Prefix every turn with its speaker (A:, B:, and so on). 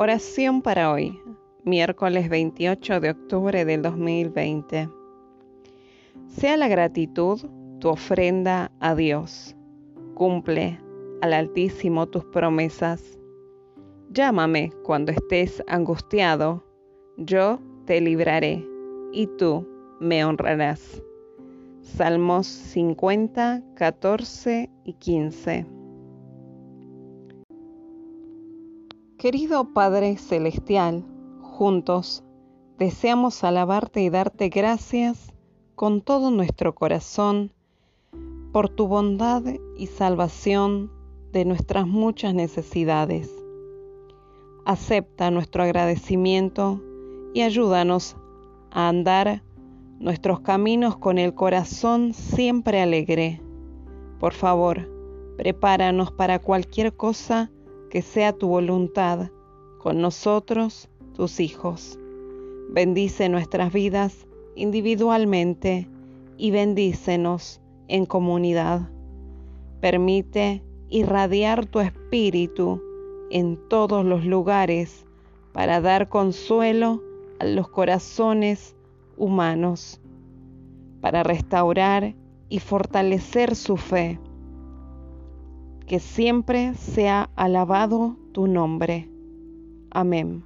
A: Oración para hoy, miércoles 28 de octubre del 2020. Sea la gratitud tu ofrenda a Dios. Cumple al Altísimo tus promesas. Llámame cuando estés angustiado, yo te libraré y tú me honrarás. Salmos 50, 14 y 15. Querido Padre Celestial, juntos deseamos alabarte y darte gracias con todo nuestro corazón por tu bondad y salvación de nuestras muchas necesidades. Acepta nuestro agradecimiento y ayúdanos a andar nuestros caminos con el corazón siempre alegre. Por favor, prepáranos para cualquier cosa que sea tu voluntad con nosotros, tus hijos. Bendice nuestras vidas individualmente y bendícenos en comunidad. Permite irradiar tu espíritu en todos los lugares para dar consuelo a los corazones humanos, para restaurar y fortalecer su fe que siempre sea alabado tu nombre. Amén.